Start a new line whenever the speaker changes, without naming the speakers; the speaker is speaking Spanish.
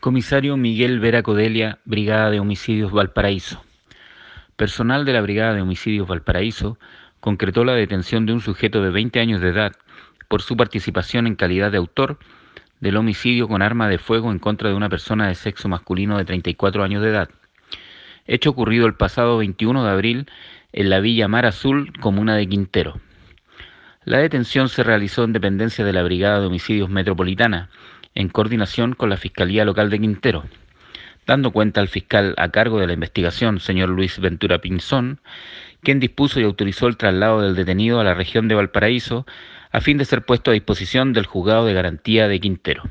Comisario Miguel Vera Codelia, Brigada de Homicidios Valparaíso. Personal de la Brigada de Homicidios Valparaíso concretó la detención de un sujeto de 20 años de edad por su participación en calidad de autor del homicidio con arma de fuego en contra de una persona de sexo masculino de 34 años de edad. Hecho ocurrido el pasado 21 de abril en la Villa Mar Azul, comuna de Quintero. La detención se realizó en dependencia de la Brigada de Homicidios Metropolitana, en coordinación con la Fiscalía Local de Quintero, dando cuenta al fiscal a cargo de la investigación, señor Luis Ventura Pinzón, quien dispuso y autorizó el traslado del detenido a la región de Valparaíso a fin de ser puesto a disposición del juzgado de garantía de Quintero.